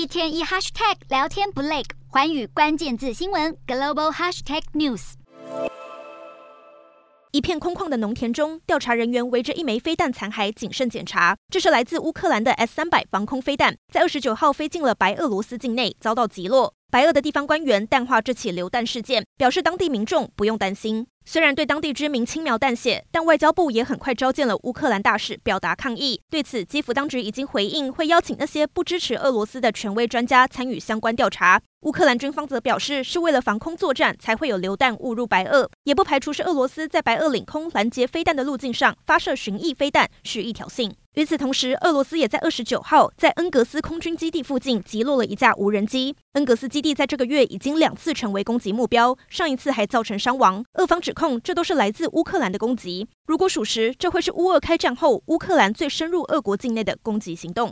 一天一 hashtag 聊天不累，环宇关键字新闻 global hashtag news。一片空旷的农田中，调查人员围着一枚飞弹残骸谨慎检查。这是来自乌克兰的 S 三百防空飞弹，在二十九号飞进了白俄罗斯境内，遭到击落。白俄的地方官员淡化这起流弹事件，表示当地民众不用担心。虽然对当地居民轻描淡写，但外交部也很快召见了乌克兰大使，表达抗议。对此，基辅当局已经回应，会邀请那些不支持俄罗斯的权威专家参与相关调查。乌克兰军方则表示，是为了防空作战才会有流弹误入白俄，也不排除是俄罗斯在白俄领空拦截飞弹的路径上发射巡弋飞弹，是一挑衅。与此同时，俄罗斯也在二十九号在恩格斯空军基地附近击落了一架无人机。恩格斯基地在这个月已经两次成为攻击目标，上一次还造成伤亡。俄方指控这都是来自乌克兰的攻击。如果属实，这会是乌俄开战后乌克兰最深入俄国境内的攻击行动。